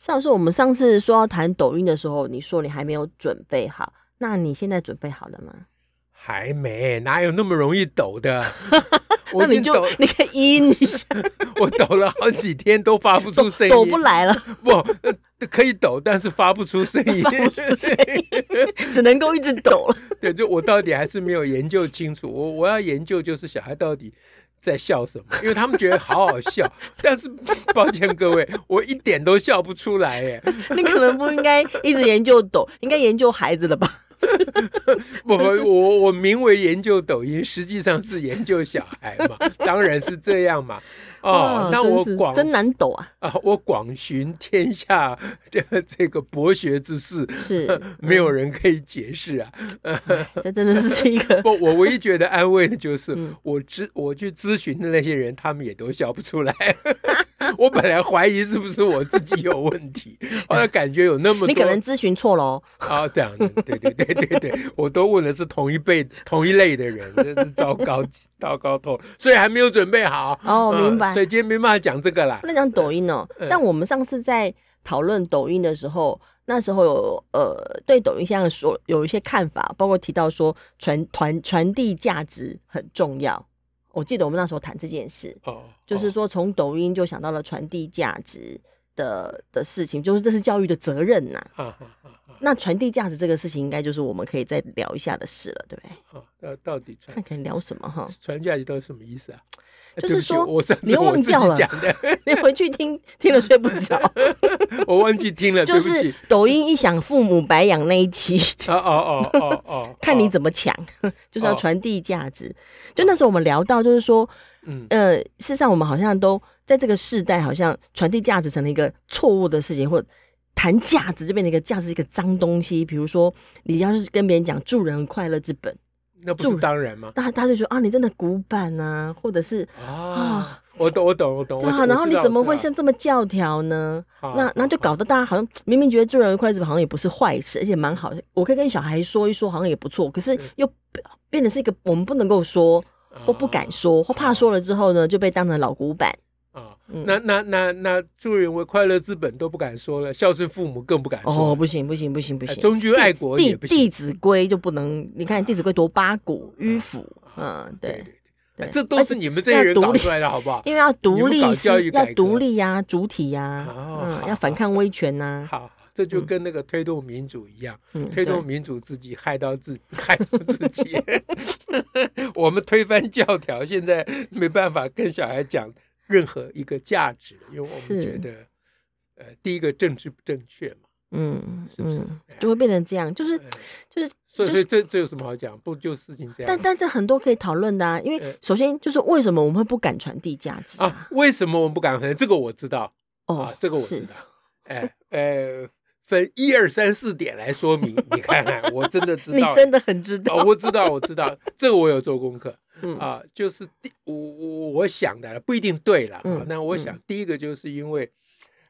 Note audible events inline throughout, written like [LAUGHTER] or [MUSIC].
上次我们上次说要谈抖音的时候，你说你还没有准备好，那你现在准备好了吗？还没，哪有那么容易抖的？[LAUGHS] 那你就你可以阴一下。[LAUGHS] 我抖了好几天都发不出声音，抖不来了。不，可以抖，但是发不出声音，发不出声音，只能够一直抖了。对，就我到底还是没有研究清楚。我我要研究就是小孩到底。在笑什么？因为他们觉得好好笑，[LAUGHS] 但是 [LAUGHS] 抱歉各位，我一点都笑不出来耶。你可能不应该一直研究抖，应该研究孩子了吧？[LAUGHS] 不不，我我名为研究抖音，实际上是研究小孩嘛，当然是这样嘛。[LAUGHS] 哦，那我广真难抖啊！啊，我广寻天下这这个博学之士，是没有人可以解释啊。这真的是一个不，我唯一觉得安慰的就是，我咨我去咨询的那些人，他们也都笑不出来。[LAUGHS] [LAUGHS] 我本来怀疑是不是我自己有问题，[LAUGHS] 后来感觉有那么多，你可能咨询错了哦。啊，这样，对对对对对，我都问的是同一辈 [LAUGHS] 同一类的人，真是糟糕糟糕透，所以还没有准备好。哦，明白。所以今天没办法讲这个啦。那讲抖音哦，但我们上次在讨论抖音的时候，那时候有呃对抖音现在说有一些看法，包括提到说传传传递价值很重要。我记得我们那时候谈这件事，哦，就是说从抖音就想到了传递价值的的事情，就是这是教育的责任呐。那传递价值这个事情，应该就是我们可以再聊一下的事了，对不对？哦，那到底传看可以聊什么哈？传价值到底什么意思啊？就是说，你又忘掉了，你回去听听了睡不着。[LAUGHS] 我忘记听了，就是抖音一响，父母白养那一期。哦哦哦哦哦，[LAUGHS] 看你怎么抢，[LAUGHS] 就是要传递价值。就那时候我们聊到，就是说，嗯呃，事实上我们好像都在这个世代，好像传递价值成了一个错误的事情，或谈价值就变成一个价值一个脏东西。比如说，你要是跟别人讲助人快乐之本。那不是当然吗？那他就说啊，你真的古板啊，或者是啊，啊，我懂，我懂，我懂。啊，然后你怎么会像这么教条呢？那那就搞得大家好像明明觉得助人为快乐好像也不是坏事，而且蛮好的。我可以跟小孩说一说，好像也不错。可是又变得是一个我们不能够说，或不敢说，或怕说了之后呢，就被当成老古板。那那那那助人为快乐之本都不敢说了，孝顺父母更不敢说。哦，不行不行不行不行，忠君爱国也不行。弟子规就不能，你看《弟子规》多八股迂腐，嗯，对对，这都是你们这些人搞出来的，好不好？[LAUGHS] 因为要独立，要独立呀，主体呀，嗯，要反抗威权呐。好，这就跟那个推动民主一样，推动民主自己害到自害到自己。[LAUGHS] 我们推翻教条，现在没办法跟小孩讲。任何一个价值，因为我们觉得，呃，第一个政治不正确嘛，嗯，是不是就会变成这样？就是就是，所以所以这这有什么好讲？不就事情这样？但但这很多可以讨论的啊，因为首先就是为什么我们会不敢传递价值啊？为什么我们不敢？这个我知道哦，这个我知道。哎呃，分一二三四点来说明，你看看，我真的知道，[LAUGHS] 你真的很知道，我知道，我知道，这个我有做功课。嗯啊，就是第我我我想的不一定对了，啊，那我想第一个就是因为，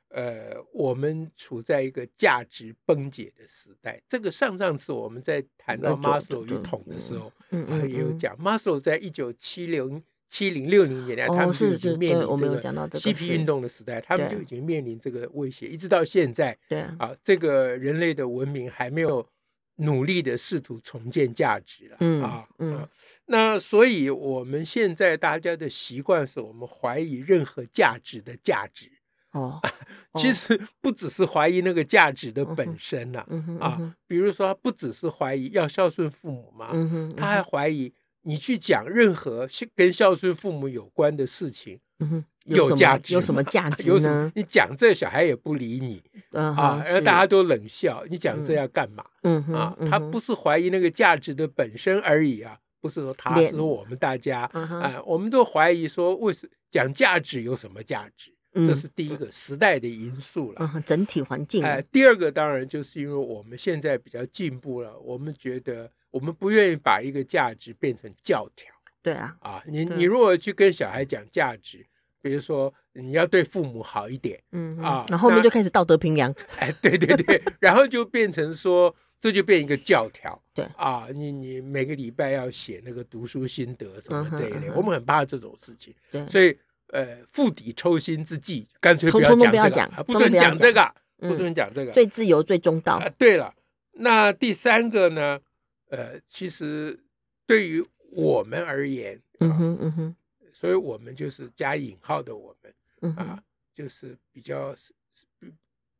呃，我们处在一个价值崩解的时代。这个上上次我们在谈到马斯洛与统的时候，嗯嗯，也有讲，马斯洛在一九七零七零六零年代，他们就已经面临这个嬉皮运动的时代，他们就已经面临这个威胁，一直到现在，对啊，这个人类的文明还没有。努力的试图重建价值了，嗯啊，嗯，那所以我们现在大家的习惯是我们怀疑任何价值的价值哦，[LAUGHS] 其实不只是怀疑那个价值的本身了，啊，比如说不只是怀疑要孝顺父母嘛，他还怀疑你去讲任何跟孝顺父母有关的事情。有价值？有什么价值？有什么？[LAUGHS] 你讲这小孩也不理你啊，大家都冷笑。你讲这要干嘛？嗯啊，他不是怀疑那个价值的本身而已啊，不是说他是说我们大家啊，我们都怀疑说，为什讲价值有什么价值这是第一个时代的因素了。嗯，整体环境。哎，第二个当然就是因为我们现在比较进步了，我们觉得我们不愿意把一个价值变成教条。对啊，啊，你你如果去跟小孩讲价值，比如说你要对父母好一点，嗯啊，然后后面就开始道德评量。哎，对对对，[LAUGHS] 然后就变成说。这就变一个教条，[LAUGHS] 对啊，你你每个礼拜要写那个读书心得什么这一类，我们很怕这种事情，对，所以呃，釜底抽薪之计，干脆不要讲这个，不准讲这个，不准讲这个，最自由最中道。对了，那第三个呢？呃，其实对于我们而言，嗯哼嗯哼，所以我们就是加引号的我们，啊，就是比较。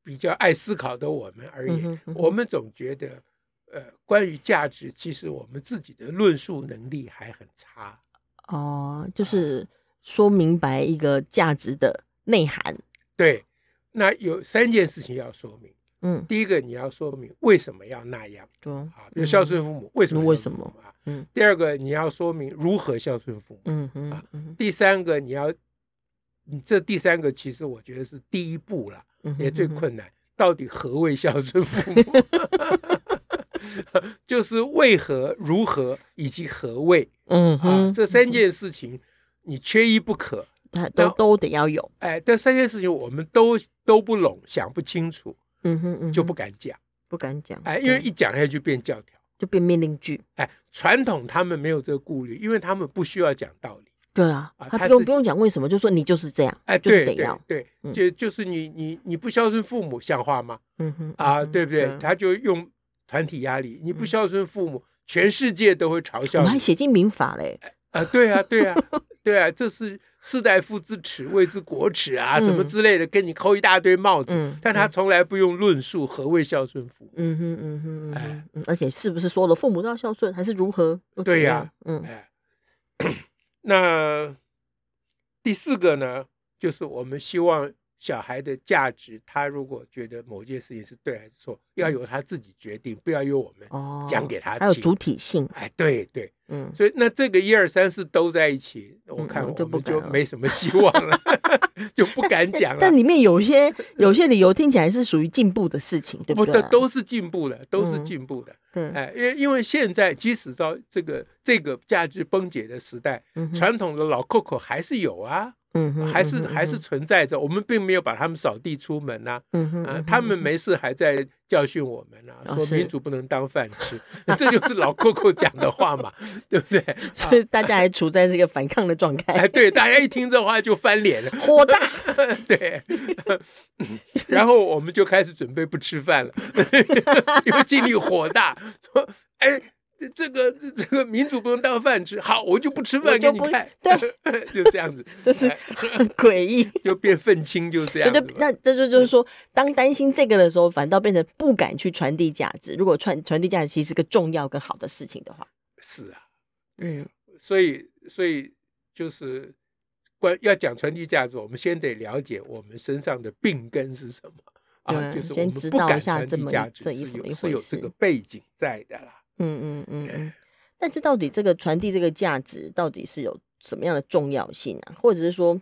比较爱思考的我们而言，我们总觉得，呃，关于价值，其实我们自己的论述能力还很差。哦，就是说明白一个价值的内涵。对，那有三件事情要说明。嗯，第一个你要说明为什么要那样。啊，比如孝顺父母，为什么？为什么啊？嗯。第二个你要说明如何孝顺父母。嗯嗯。啊，第三个你要，你这第三个其实我觉得是第一步了。也最困难，到底何为孝顺父母？[LAUGHS] 就是为何、如何以及何为？嗯啊，这三件事情你缺一不可，都都得要有。哎，这三件事情我们都都不拢，想不清楚，嗯哼嗯，就不敢讲，不敢讲。哎，因为一讲下去变教条，就变命令句。哎，传统他们没有这个顾虑，因为他们不需要讲道理。对啊，他不用不用讲为什么，就说你就是这样，哎，就是得要，对，就就是你你你不孝顺父母像话吗？嗯哼，啊，对不对？他就用团体压力，你不孝顺父母，全世界都会嘲笑你。我们还写进民法嘞，啊，对啊，对啊，[LAUGHS] 对啊，这是士大夫之耻，谓之国耻啊，什么之类的，给你扣一大堆帽子，但他从来不用论述何谓孝顺父母。嗯哼嗯哼，哎，而且是不是说了父母都要孝顺，还是如何？对呀，嗯，哎。[COUGHS] 那第四个呢，就是我们希望小孩的价值，他如果觉得某件事情是对还是错，要由他自己决定，不要由我们讲给他听。还有主体性。哎，对对，嗯，所以那这个一二三四都在一起，我看我们就没什么希望了，[LAUGHS] 就不敢讲了。但里面有些 [LAUGHS] 有些理由听起来是属于进步的事情，对不对？不，都是进步的，都是进步的。嗯，哎，因为因为现在即使到这个这个价值崩解的时代，传统的老扣扣还是有啊。嗯，还是还是存在着，我们并没有把他们扫地出门呐，啊，他们没事还在教训我们呢，说民主不能当饭吃，[LAUGHS] 这就是老扣扣讲的话嘛，对不对？所以大家还处在这个反抗的状态。哎，对，大家一听这话就翻脸了，火大。对，然后我们就开始准备不吃饭了，[LAUGHS] 因为经理火大，说，哎。这个这个民主不能当饭吃，好，我就不吃饭给你看，对，[LAUGHS] 就这样子，[LAUGHS] 就是很诡异，[LAUGHS] 就变愤青，就这样子。那这就就是说，当担心这个的时候，反倒变成不敢去传递价值。如果传传递价值其实是个重要跟好的事情的话，是啊，嗯，所以所以就是关要讲传递价值，我们先得了解我们身上的病根是什么啊，就是我们不敢传递价值是有是有这个背景在的啦。嗯嗯嗯嗯，但是到底这个传递这个价值到底是有什么样的重要性啊？或者是说，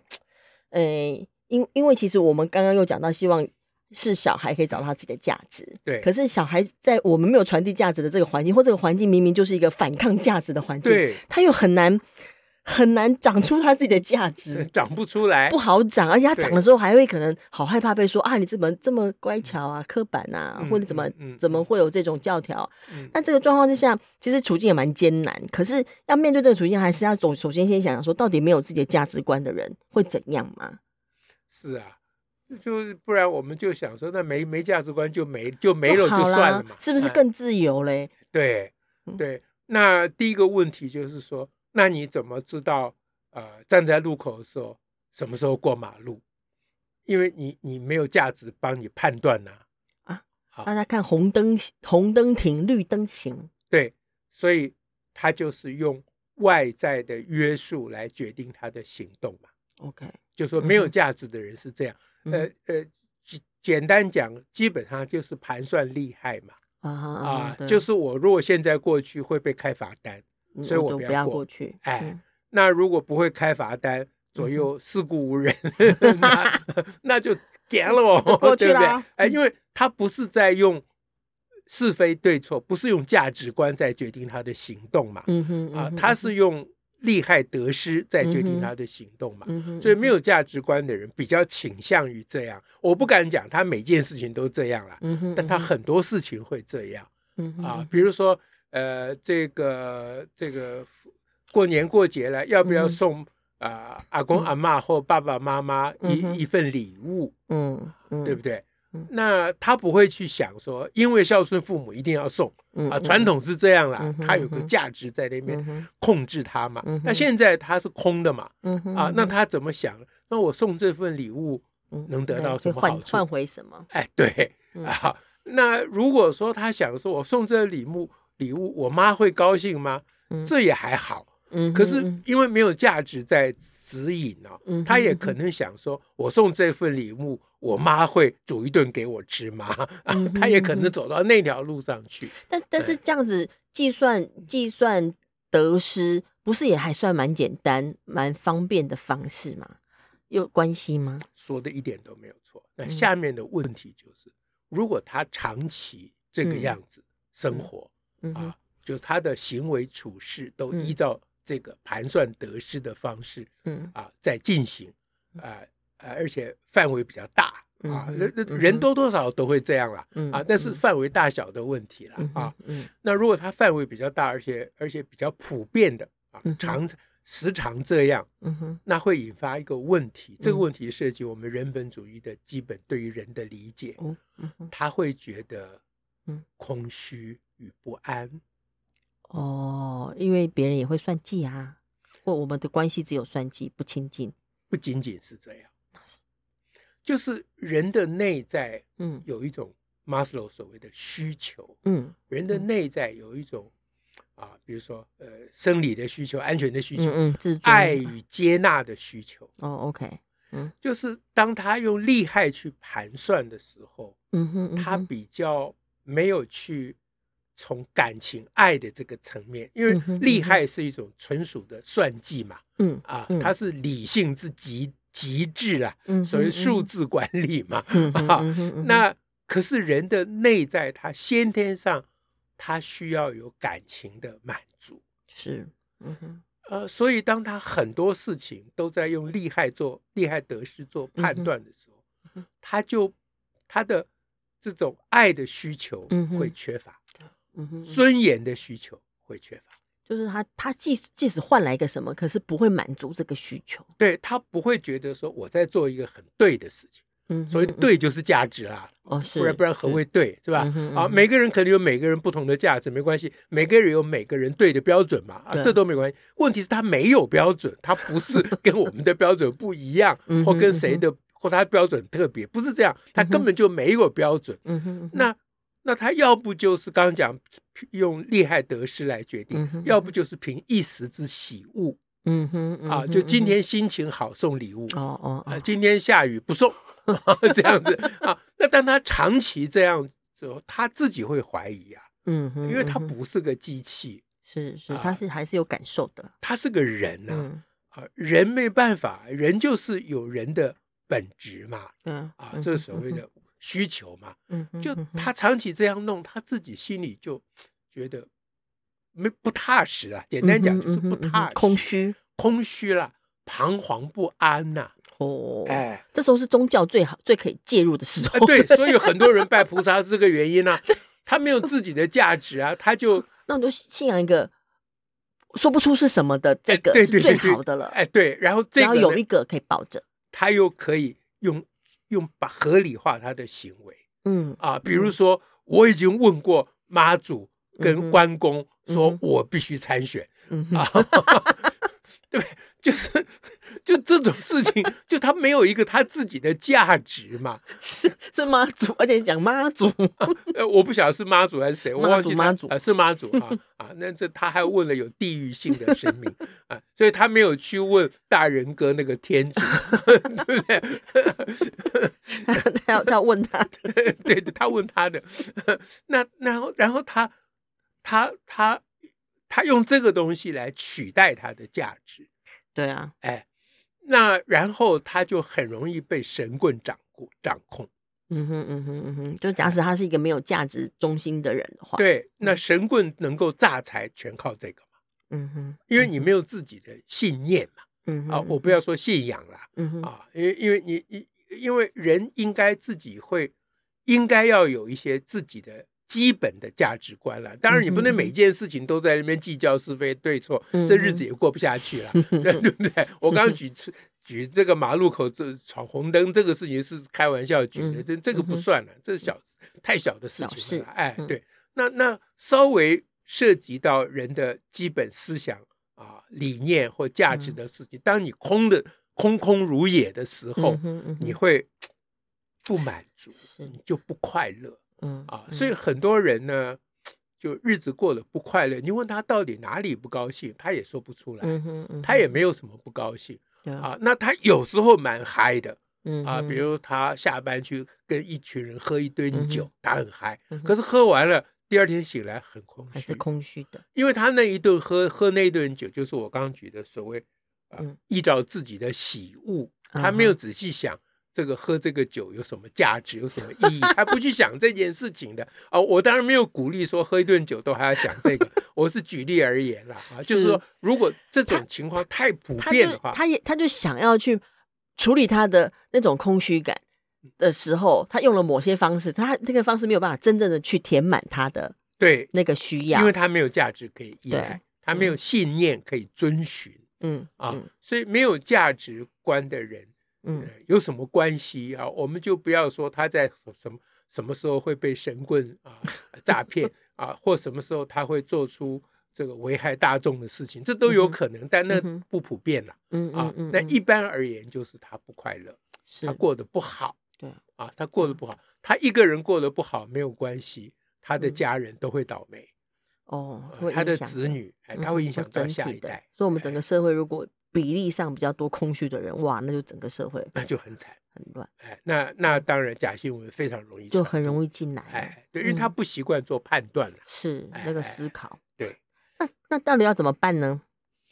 诶、欸，因因为其实我们刚刚又讲到，希望是小孩可以找到他自己的价值。对。可是小孩在我们没有传递价值的这个环境，或这个环境明明就是一个反抗价值的环境，他又很难。很难长出他自己的价值，[LAUGHS] 长不出来，不好长，而且他长的时候还会可能好害怕被说啊，你怎么这么乖巧啊，刻板啊，或者怎么怎么会有这种教条？那这个状况之下，其实处境也蛮艰难。可是要面对这个处境，还是要总首先先想想说，到底没有自己的价值观的人会怎样吗？是啊，就不然我们就想说，那没没价值观就没就没了就算了嘛，是不是更自由嘞？对对，那第一个问题就是说。那你怎么知道？呃，站在路口的时候，什么时候过马路？因为你你没有价值帮你判断呐。啊，好，大家看红灯，红灯停，绿灯行。对，所以他就是用外在的约束来决定他的行动嘛。OK，就说没有价值的人是这样。嗯、呃呃，简单讲，基本上就是盘算利害嘛。啊啊，就是我如果现在过去会被开罚单。所以我不要过去。哎，那如果不会开罚单，左右四顾无人，[LAUGHS] [LAUGHS] 那 [LAUGHS] 那就点了哦，过去了，对不对？哎，因为他不是在用是非对错，不是用价值观在决定他的行动嘛，嗯哼，啊，他是用利害得失在决定他的行动嘛，所以没有价值观的人比较倾向于这样。我不敢讲他每件事情都这样了，但他很多事情会这样，嗯啊，比如说呃，这个这个过年过节了，要不要送？啊、呃，阿公阿嬷或爸爸妈妈一、嗯、一份礼物，嗯，嗯对不对？嗯、那他不会去想说，因为孝顺父母一定要送，嗯、啊，传统是这样啦，他、嗯、有个价值在那边控制他嘛。嗯、那现在他是空的嘛，嗯、啊，那他怎么想？那我送这份礼物能得到什么好处？换回什么？哎，对啊。那如果说他想说，我送这个礼物，礼物我妈会高兴吗？这也还好。嗯，可是因为没有价值在指引哦，嗯，他也可能想说，我送这份礼物，我妈会煮一顿给我吃吗？嗯，[LAUGHS] 他也可能走到那条路上去。但但是这样子计算计算得失，不是也还算蛮简单、蛮方便的方式吗？有关系吗？说的一点都没有错。那下面的问题就是，如果他长期这个样子生活啊，就是他的行为处事都依照。这个盘算得失的方式，嗯。啊，在进行，啊啊，而且范围比较大啊，人人多多少少都会这样了，啊，但是范围大小的问题了啊，嗯，那如果他范围比较大，而且而且比较普遍的啊，常时常这样，嗯哼，那会引发一个问题，这个问题涉及我们人本主义的基本对于人的理解，嗯，他会觉得，嗯，空虚与不安。哦，因为别人也会算计啊，或我们的关系只有算计不亲近，不仅仅是这样，就是人的内在，嗯，有一种马斯洛所谓的需求，嗯，人的内在有一种啊，比如说呃，生理的需求、安全的需求、嗯嗯、爱与接纳的需求。哦，OK，嗯，就是当他用利害去盘算的时候，嗯哼，他比较没有去。从感情爱的这个层面，因为利害是一种纯属的算计嘛，嗯啊，它是理性之极极致啊，所谓数字管理嘛，啊，那可是人的内在，他先天上他需要有感情的满足，是，嗯哼，呃，所以当他很多事情都在用利害做利害得失做判断的时候，他就他的这种爱的需求会缺乏。尊严的需求会缺乏，就是他他即使即使换来一个什么，可是不会满足这个需求。对，他不会觉得说我在做一个很对的事情。嗯，所以对就是价值啦。哦，是，不然不然何谓对，是吧？啊，每个人可能有每个人不同的价值，没关系。每个人有每个人对的标准嘛，啊，这都没关系。问题是他没有标准，他不是 [LAUGHS] 跟我们的标准不一样，或跟谁的或他标准特别，不是这样，他根本就没有标准。嗯哼，那。那他要不就是刚刚讲用利害得失来决定，嗯、哼要不就是凭一时之喜恶，嗯哼，嗯啊，就今天心情好送礼物，哦哦，啊，今天下雨不送，[LAUGHS] 这样子啊。那当他长期这样子，他自己会怀疑啊，嗯哼，因为他不是个机器，是是，他是还是有感受的，他是个人呐，啊，啊，人没办法，人就是有人的本质嘛，嗯啊，这是所谓的。需求嘛，嗯就他长期这样弄，他自己心里就觉得没不踏实啊。简单讲就是不踏实，空虚，空虚了，彷徨不安呐。哦，哎，这时候是宗教最好、最可以介入的时候。对，[LAUGHS] 所以很多人拜菩萨是这个原因呢。他没有自己的价值啊，他就那你就信仰一个说不出是什么的这个是最好的了。哎，对，然后只要有一个可以保证，他又可以用。用把合理化他的行为，嗯啊，比如说我已经问过妈祖跟关公，说我必须参选，嗯啊，[LAUGHS] 对，就是就这种事情，就他没有一个他自己的价值嘛，是是妈祖，而且你讲妈祖，呃，我不晓得是妈祖还是谁，我忘记妈祖啊，是妈祖啊啊，那这他还问了有地域性的神明啊，所以他没有去问大人哥那个天主，[LAUGHS] 对不对？[LAUGHS] 他要他问他的，[LAUGHS] 对的，他问他的，那然后然后他他他他用这个东西来取代他的价值，对啊，哎。那然后他就很容易被神棍掌掌控。嗯哼嗯哼嗯哼，就假使他是一个没有价值中心的人的话，对，那神棍能够榨财全靠这个嘛。嗯哼，因为你没有自己的信念嘛。嗯哼啊，我不要说信仰了。嗯哼啊，因为因为你你因为人应该自己会应该要有一些自己的。基本的价值观了，当然你不能每件事情都在那边计较是非对错，嗯、这日子也过不下去了，[LAUGHS] 嗯、对不对？我刚刚举 [LAUGHS] 举这个马路口这闯红灯这个事情是开玩笑举的，这、嗯、这个不算了，这是小太小的事情了。哎，对，那那稍微涉及到人的基本思想啊、理念或价值的事情，当你空的空空如也的时候，你会不满足，你就不快乐。嗯啊，所以很多人呢，就日子过得不快乐。你问他到底哪里不高兴，他也说不出来。嗯哼，嗯，他也没有什么不高兴。啊，那他有时候蛮嗨的。嗯啊，比如他下班去跟一群人喝一堆酒，他很嗨。可是喝完了，第二天醒来很空虚，还是空虚的。因为他那一顿喝喝那一顿酒，就是我刚刚举的所谓啊，依照自己的喜恶，他没有仔细想。这个喝这个酒有什么价值，有什么意义？他不去想这件事情的。啊、[LAUGHS] 哦！我当然没有鼓励说喝一顿酒都还要想这个，[LAUGHS] 我是举例而言啦啊，就是说如果这种情况太普遍的话，他也他，他就想要去处理他的那种空虚感的时候，他用了某些方式，他那个方式没有办法真正的去填满他的对。那个需要，因为他没有价值可以依赖，他没有信念可以遵循，嗯啊，所以没有价值观的人。嗯，有什么关系啊？我们就不要说他在什么什么时候会被神棍啊诈骗啊，或什么时候他会做出这个危害大众的事情，这都有可能，但那不普遍了。嗯啊，那一般而言就是他不快乐，他过得不好。对啊，他过得不好，他一个人过得不好没有关系，他的家人都会倒霉。哦，他的子女哎，他会影响到下一代。所以，我们整个社会如果。比例上比较多空虚的人，哇，那就整个社会 [LAUGHS] 那就很惨很乱。哎，那那当然假新闻非常容易，就很容易进来。哎，对，因为他不习惯做判断，是那个思考。对，那那到底要怎么办呢？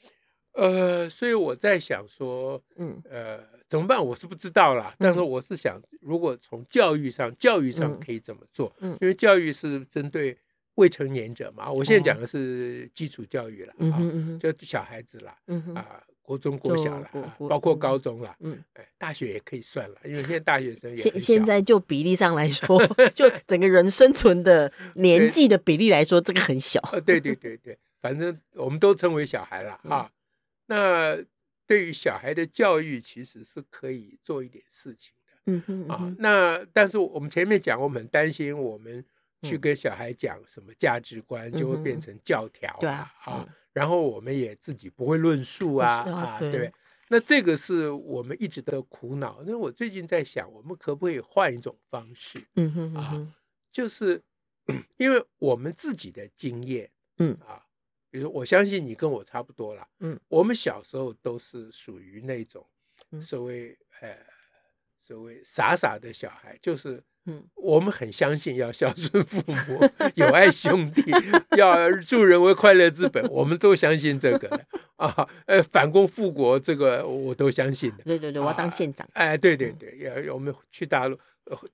[LAUGHS] 呃，所以我在想说，嗯，呃，怎么办？我是不知道啦。但是我是想，如果从教育上，教育上可以怎么做？嗯，因为教育是针对未成年者嘛。我现在讲的是基础教育了，啊，就小孩子了，啊。国中、国小了，包括高中了，嗯，哎，大学也可以算了，因为现在大学生也现现在就比例上来 [LAUGHS] 说，就整个人生存的 [LAUGHS] 年纪的比例来说，这个很小。对对对对，反正我们都称为小孩了啊。那对于小孩的教育，其实是可以做一点事情的。嗯哼啊，那但是我们前面讲，我们很担心，我们去跟小孩讲什么价值观，就会变成教条，对啊。然后我们也自己不会论述啊啊，对？那这个是我们一直的苦恼。那我最近在想，我们可不可以换一种方式？嗯哼啊，就是 [CLEARS THROAT] 因为我们自己的经验，嗯啊，比如说我相信你跟我差不多了，嗯，我们小时候都是属于那种所谓呃所谓傻傻的小孩，就是。嗯，我们很相信要孝顺父母，[LAUGHS] 友爱兄弟，[LAUGHS] 要助人为快乐之本，[LAUGHS] 我们都相信这个的啊。呃，反攻复国，这个我都相信的。对对对，我要当县长。哎，对对对，要我们去大陆，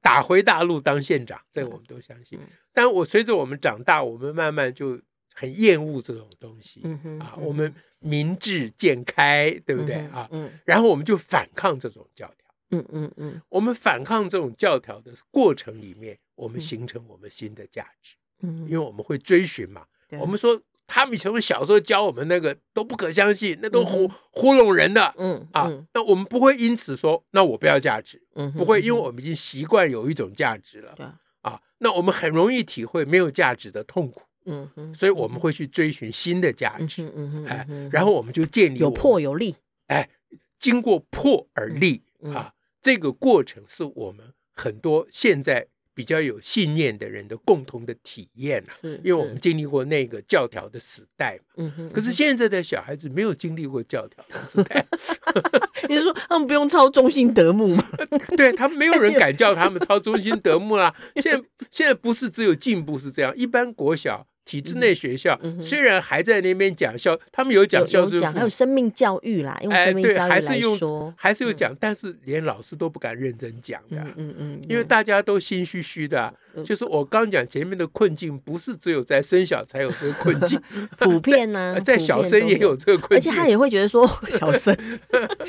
打回大陆当县长，这个我们都相信。但我随着我们长大，我们慢慢就很厌恶这种东西。啊，我们明智渐开，对不对啊？嗯，然后我们就反抗这种教条。嗯嗯嗯，我们反抗这种教条的过程里面，我们形成我们新的价值。嗯，因为我们会追寻嘛。我们说他们从小时候教我们那个都不可相信，那都糊糊弄人的。嗯啊，那我们不会因此说，那我不要价值。嗯，不会，因为我们已经习惯有一种价值了。对啊，那我们很容易体会没有价值的痛苦。嗯哼，所以我们会去追寻新的价值。嗯嗯，哎，然后我们就建立有破有立。哎，经过破而立啊。这个过程是我们很多现在比较有信念的人的共同的体验因为我们经历过那个教条的时代嘛。嗯哼。可是现在的小孩子没有经历过教条的时代。[LAUGHS] 你是说他们不用抄中心德目吗？[LAUGHS] 对，他们没有人 [LAUGHS] 敢叫他们抄中心德目啦。现在现在不是只有进步是这样，一般国小体制内学校虽然还在那边讲校，他们有讲孝顺，还有生命教育啦，用生命教育来说，还是用还是有讲，但是连老师都不敢认真讲的，嗯嗯，因为大家都心虚虚的。就是我刚讲前面的困境，不是只有在生小才有这个困境，[LAUGHS] 普遍呢，在小生也有这个困境，而且他也会觉得说 [LAUGHS] 小生，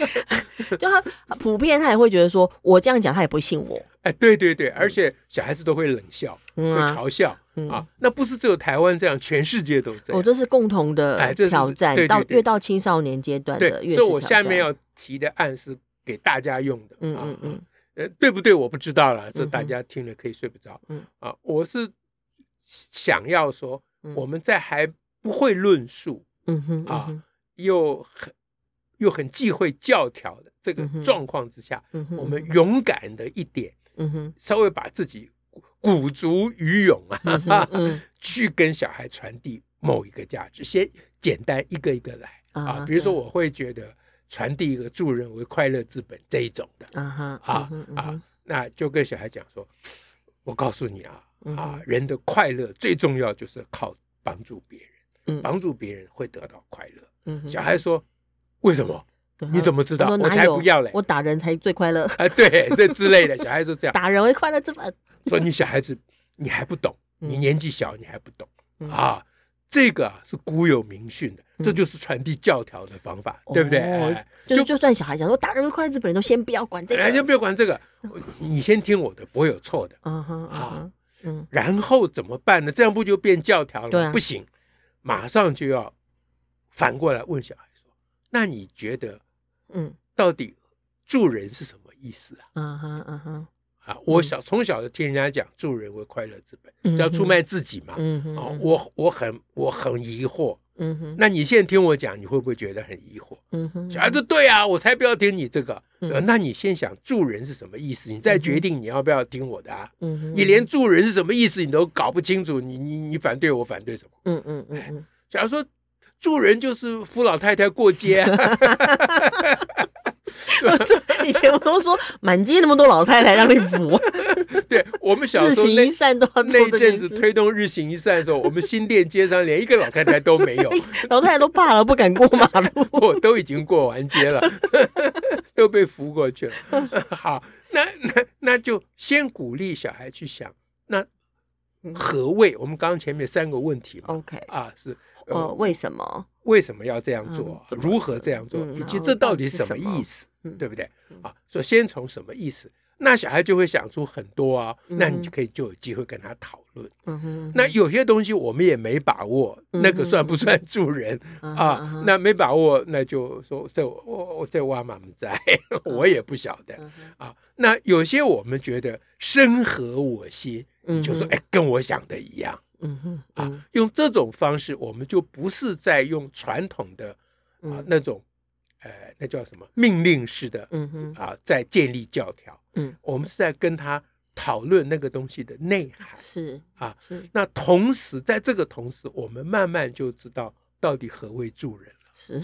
[LAUGHS] 就他普遍他也会觉得说我这样讲他也不会信我，哎，对对对，而且小孩子都会冷笑，会嘲笑。嗯、啊，那不是只有台湾这样，全世界都这样。哦，这是共同的挑战，哎、这挑战到越到青少年阶段的越是。所以我下面要提的案是给大家用的。嗯嗯嗯，呃，对不对？我不知道了，这大家听了可以睡不着。嗯啊，我是想要说，我们在还不会论述，嗯哼啊，又很又很忌讳教条的这个状况之下，我们勇敢的一点，嗯哼，稍微把自己。鼓足余勇啊，[LAUGHS] 去跟小孩传递某一个价值，先简单一个一个来啊，啊。比如说，我会觉得传递一个助人为快乐之本这一种的啊啊啊，那就跟小孩讲说，我告诉你啊啊，人的快乐最重要就是靠帮助别人，帮助别人会得到快乐。嗯、小孩说为什么？你怎么知道？我才不要嘞！我打人才最快乐。哎，[LAUGHS] 对，这之类的，小孩说这样，打人为快乐之本。说你小孩子，你还不懂，你年纪小，你还不懂啊！这个是古有明训的，这就是传递教条的方法，对不对？就就算小孩讲说打人为快乐日本，都先不要管这个，先不要管这个，你先听我的，不会有错的。嗯哼啊，嗯，然后怎么办呢？这样不就变教条了吗？不行，马上就要反过来问小孩说：“那你觉得，嗯，到底助人是什么意思啊？”嗯哼，嗯哼。啊，我小从小就听人家讲助人为快乐之本，只要出卖自己嘛。啊，我我很我很疑惑。嗯哼，那你现在听我讲，你会不会觉得很疑惑？嗯哼，小孩子对啊，我才不要听你这个。那你先想助人是什么意思，你再决定你要不要听我的啊。嗯哼，你连助人是什么意思你都搞不清楚，你你你反对我反对什么？嗯嗯嗯，假如说助人就是扶老太太过街。[LAUGHS] [LAUGHS] 以前我都说满街那么多老太太让你扶，[LAUGHS] 对我们小时候那一阵子推动日行一善的时候，我们新店街上连一个老太太都没有，[LAUGHS] 老太太都怕了，不敢过马路。我都已经过完街了，都被扶过去了。好，那那那就先鼓励小孩去想，那何谓？我们刚刚前面三个问题嘛，OK 啊，是呃，为什么？为什么要这样做？如何这样做？以及这到底是什么意思？对不对？啊，所以先从什么意思？那小孩就会想出很多啊，那你就可以就有机会跟他讨论。那有些东西我们也没把握，那个算不算助人啊？那没把握，那就说这我我这挖满在，我也不晓得啊。那有些我们觉得深合我心，就说哎，跟我想的一样。嗯哼，啊，用这种方式，我们就不是在用传统的啊那种，呃，那叫什么命令式的，嗯哼，啊，在建立教条，嗯，我们是在跟他讨论那个东西的内涵，是啊，是。那同时，在这个同时，我们慢慢就知道到底何谓助人。是，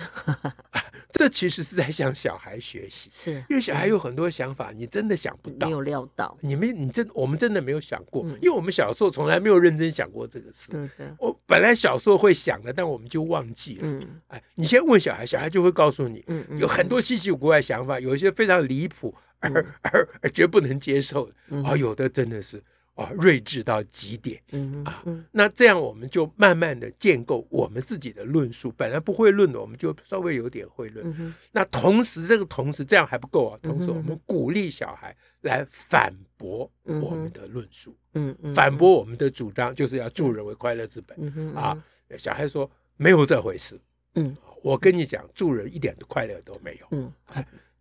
[LAUGHS] 这其实是在向小孩学习，是因为小孩有很多想法，你真的想不到，没有料到，你没，你真，我们真的没有想过，因为我们小时候从来没有认真想过这个事。我本来小时候会想的，但我们就忘记了。嗯。哎，你先问小孩，小孩就会告诉你，嗯有很多稀奇古怪的想法，有一些非常离谱，而而而绝不能接受的，啊，有的真的是。啊，睿智到极点，嗯啊，那这样我们就慢慢的建构我们自己的论述。本来不会论的，我们就稍微有点会论。那同时，这个同时这样还不够啊。同时，我们鼓励小孩来反驳我们的论述，嗯，反驳我们的主张，就是要助人为快乐之本。啊，小孩说没有这回事。嗯，我跟你讲，助人一点的快乐都没有。嗯，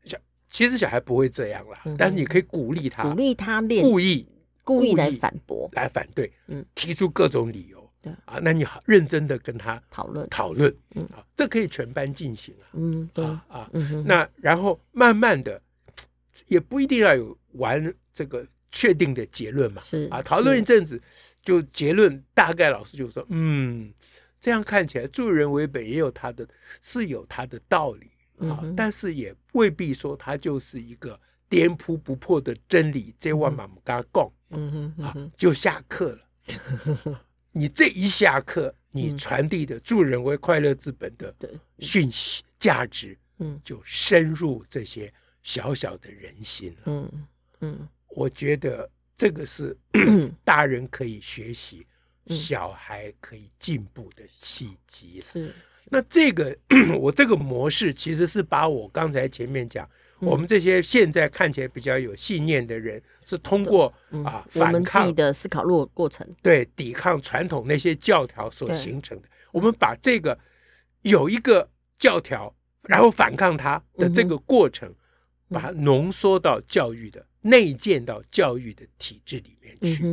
小其实小孩不会这样啦，但是你可以鼓励他，鼓励他练，故意。故意来反驳，来反对，嗯，提出各种理由，对。啊，那你好认真的跟他讨论。讨论，嗯。啊，这可以全班进行啊，嗯，对。啊，那然后慢慢的，也不一定要有完这个确定的结论嘛，是啊，讨论一阵子，就结论大概老师就说，嗯，这样看起来助人为本也有他的是有他的道理。啊，但是也未必说他就是一个颠扑不破的真理，这万马不加讲。嗯哼，啊，就下课了。[LAUGHS] 你这一下课，你传递的助人为快乐之本的讯息价值，嗯，就深入这些小小的人心了。嗯嗯，我觉得这个是 [CLEARS THROAT] 大人可以学习，小孩可以进步的契机。是，那这个 [CLEARS THROAT] 我这个模式其实是把我刚才前面讲。我们这些现在看起来比较有信念的人，是通过啊反抗自己的思考路过程，对抵抗传统那些教条所形成的。我们把这个有一个教条，然后反抗它的这个过程，把它浓缩到教育的内建到教育的体制里面去。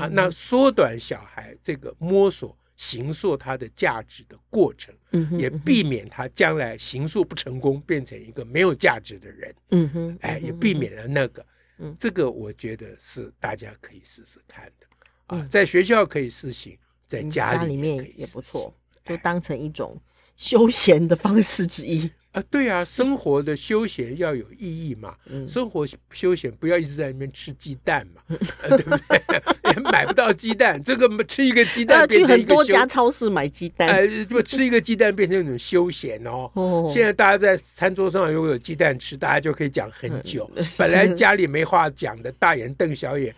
啊，那缩短小孩这个摸索。形塑它的价值的过程，也避免他将来形塑不成功，变成一个没有价值的人。嗯哼，哎，也避免了那个。嗯，这个我觉得是大家可以试试看的。啊，在学校可以试行，在家里面也不错，就当成一种休闲的方式之一。啊，对啊，生活的休闲要有意义嘛。嗯，生活休闲不要一直在那边吃鸡蛋嘛，[LAUGHS] 对不对？也买不到鸡蛋，[LAUGHS] 这个吃一个鸡蛋变成一个。去很多家超市买鸡蛋，哎，不吃一个鸡蛋变成一种休闲哦。哦。现在大家在餐桌上如果有鸡蛋吃，大家就可以讲很久。本来家里没话讲的，大眼瞪小眼，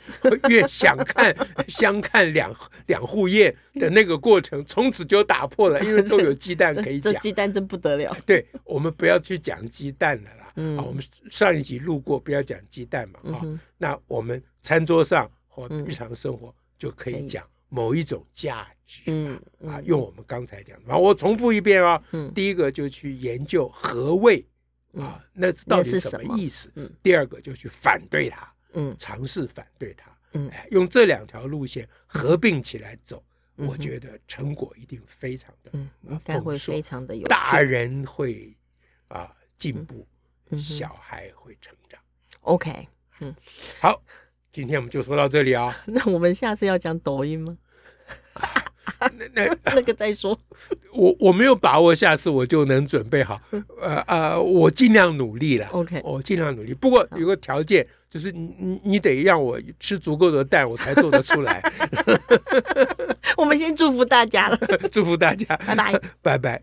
越想看相看两两户厌的那个过程，从此就打破了，[LAUGHS] 因为都有鸡蛋可以讲。这鸡蛋真不得了。对我。们不要去讲鸡蛋了啦，嗯、啊，我们上一集路过，不要讲鸡蛋嘛，啊，嗯、那我们餐桌上或日常生活就可以讲某一种价值，嗯、啊，用我们刚才讲的，我重复一遍啊，嗯、第一个就去研究何谓啊，那到底是什么意思？嗯、第二个就去反对它，嗯，尝试反对它，嗯，哎，用这两条路线合并起来走。嗯、我觉得成果一定非常的，嗯，应该会非常的有，大人会。啊，进步，嗯、小孩会成长。OK，嗯，好，今天我们就说到这里啊。[LAUGHS] 那我们下次要讲抖音吗？那那 [LAUGHS] 那个再说。我我没有把握下次我就能准备好。呃呃，我尽量努力了。OK，我尽量努力。不过有个条件，就是你你你得让我吃足够的蛋，我才做得出来。[LAUGHS] 我们先祝福大家了。祝福大家，拜拜，拜拜。